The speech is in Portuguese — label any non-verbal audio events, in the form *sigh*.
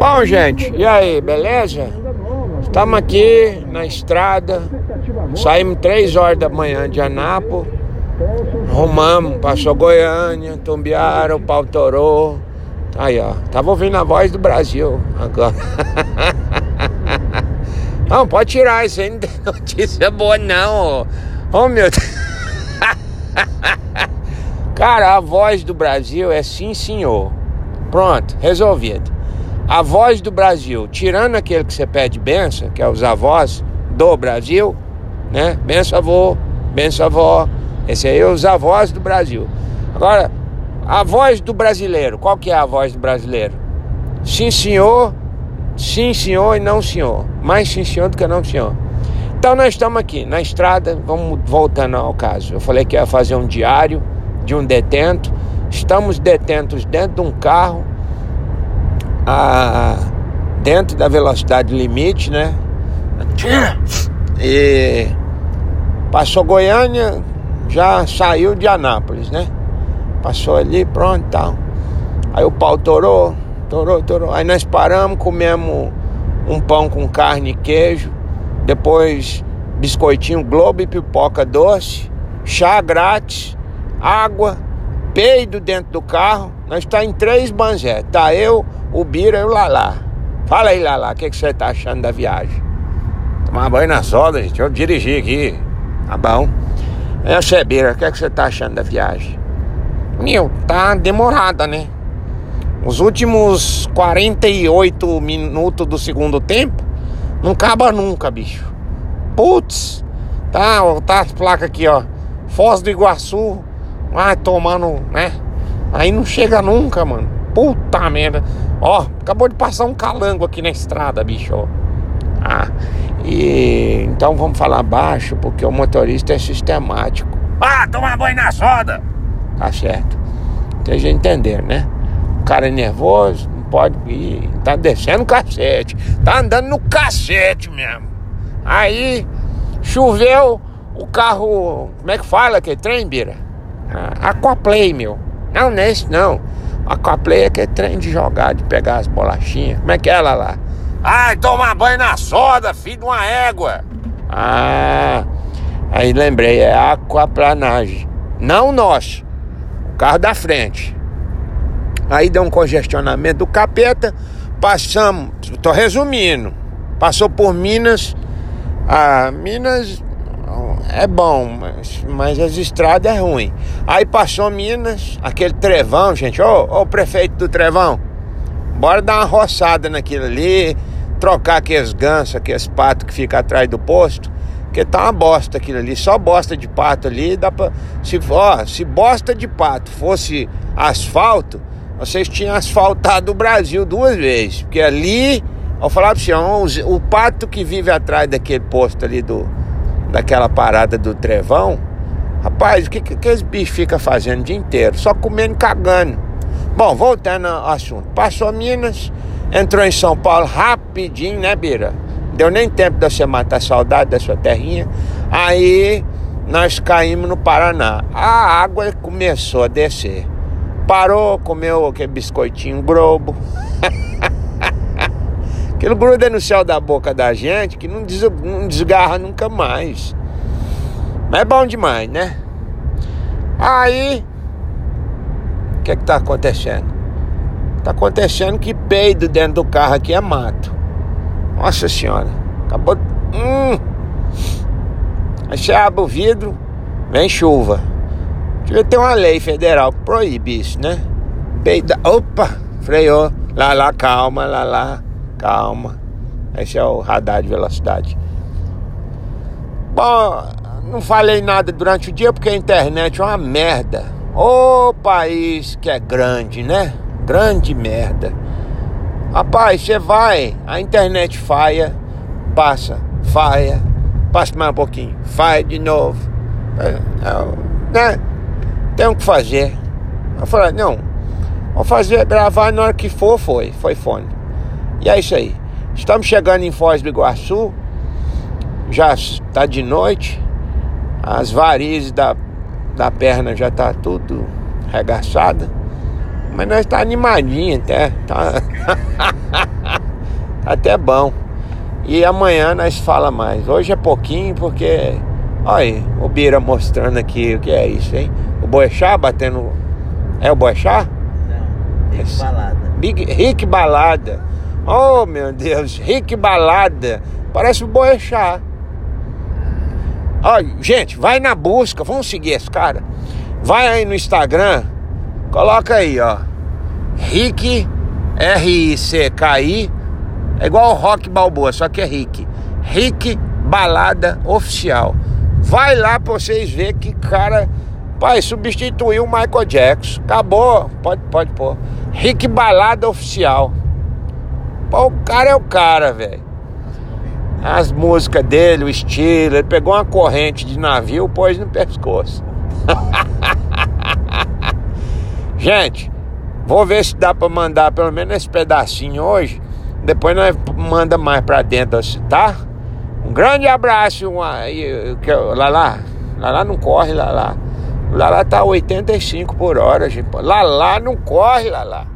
Bom, gente, e aí, beleza? Estamos aqui na estrada, saímos 3 horas da manhã de Anápolis, rumamos, passou Goiânia, Tumbiara, o pau torou. Aí, ó, tava ouvindo a voz do Brasil agora. *laughs* Não, pode tirar isso aí, não tem *laughs* notícia boa não. Oh, meu Deus. *laughs* Cara, a voz do Brasil é sim, senhor. Pronto, resolvido. A voz do Brasil, tirando aquele que você pede benção, que é os avós do Brasil, né? Benção avô, benção avó. Esse aí é os avós do Brasil. Agora, a voz do brasileiro, qual que é a voz do brasileiro? Sim, senhor, sim, senhor e não, senhor. Mais sim, senhor do que não, senhor. Então nós estamos aqui na estrada, vamos voltando ao caso. Eu falei que ia fazer um diário de um detento. Estamos detentos dentro de um carro, a, dentro da velocidade limite, né? E passou Goiânia, já saiu de Anápolis, né? Passou ali, pronto tal. Aí o pau torou, torou, torou. Aí nós paramos, comemos um pão com carne e queijo, depois biscoitinho Globo e pipoca doce, chá grátis, água, peido dentro do carro. Nós está em três banzé. Tá eu, o Bira e o Lalá. Fala aí, Lalá, o que, que você tá achando da viagem? Tomar banho na soda, gente. Eu dirigi aqui. Tá bom. É, você, Bira, o que, que você tá achando da viagem? Meu, tá demorada, né? Os últimos 48 minutos do segundo tempo não acaba nunca, bicho. Putz, tá, tá as placas aqui, ó. Foz do Iguaçu, vai tomando, né? Aí não chega nunca, mano. Puta merda. Ó, acabou de passar um calango aqui na estrada, bicho. Ah, e então vamos falar baixo, porque o motorista é sistemático. Ah, tomar banho na soda! Tá certo. Tem gente entender, né? O cara é nervoso, não pode ir. Tá descendo o cacete. Tá andando no cacete mesmo. Aí, choveu, o carro. Como é que fala que trem, Bira? Ah, Aquaplay, meu. Não, não é esse não. Aquaplay é que é trem de jogar, de pegar as bolachinhas. Como é que é ela lá? Ai, tomar banho na soda, filho de uma égua. Ah, aí lembrei, é aquaplanagem. Não nosso, o carro da frente. Aí deu um congestionamento do capeta, passamos, tô resumindo, passou por Minas, ah, Minas é bom, mas, mas as estradas é ruim. Aí passou Minas, aquele trevão, gente, ô, ô prefeito do trevão, bora dar uma roçada naquilo ali, trocar aqueles gansos, aqueles patos que fica atrás do posto, que tá uma bosta aquilo ali, só bosta de pato ali, dá pra. Se, ó, se bosta de pato fosse asfalto, vocês tinham asfaltado o Brasil duas vezes. Porque ali, eu falava pra você, o pato que vive atrás daquele posto ali do. Daquela parada do trevão, rapaz, o que, que aqueles bichos ficam fazendo o dia inteiro? Só comendo e cagando. Bom, voltando ao assunto. Passou Minas, entrou em São Paulo rapidinho, né, Bira? Deu nem tempo de você matar saudade da sua terrinha. Aí nós caímos no Paraná. A água começou a descer. Parou, comeu aquele biscoitinho grobo. *laughs* Aquilo gruda no céu da boca da gente que não, des não desgarra nunca mais. Mas é bom demais, né? Aí, o que é que tá acontecendo? Tá acontecendo que peido dentro do carro aqui é mato. Nossa senhora, acabou. Hum. Aí você abre o vidro, vem chuva. Devia ter uma lei federal que proíbe isso, né? Peida. Opa! Freou. Lá, lá, calma, lá, lá, calma. Esse é o radar de velocidade. Bom, não falei nada durante o dia porque a internet é uma merda. Ô país que é grande, né? Grande merda. Rapaz, você vai, a internet falha, passa, falha, passa mais um pouquinho, falha de novo. É, é, né? Tem o que fazer. Eu falei, não, vou fazer, gravar na hora que for, foi, foi fone. E é isso aí. Estamos chegando em Foz do Iguaçu, já está de noite, as varizes da, da perna já tá tudo regaçada. Mas nós tá animadinho até. *laughs* Tá... até bom. E amanhã nós fala mais. Hoje é pouquinho porque. Olha aí, o Bira mostrando aqui o que é isso, hein? O Boechat batendo. É o Boechat? Não, Rick Balada. Big, Rick Balada. Oh meu Deus, Rick Balada. Parece o Boechat. Olha, gente, vai na busca, vamos seguir esse cara. Vai aí no Instagram, coloca aí, ó. Rick, R-I-C-K-I, é igual o Rock Balboa, só que é Rick. Rick Balada Oficial. Vai lá pra vocês verem que cara. Pai, substituiu o Michael Jackson. Acabou. Pode, pode pôr. Rick Balada Oficial. Pô, o cara é o cara, velho. As músicas dele, o estilo. Ele pegou uma corrente de navio e pôs no pescoço. *laughs* Gente, vou ver se dá pra mandar pelo menos esse pedacinho hoje. Depois nós manda mais pra dentro, tá? Um grande abraço. Uma, lá lá. Lá lá não corre. Lá lá tá 85 por hora, gente. Lá não corre, lá.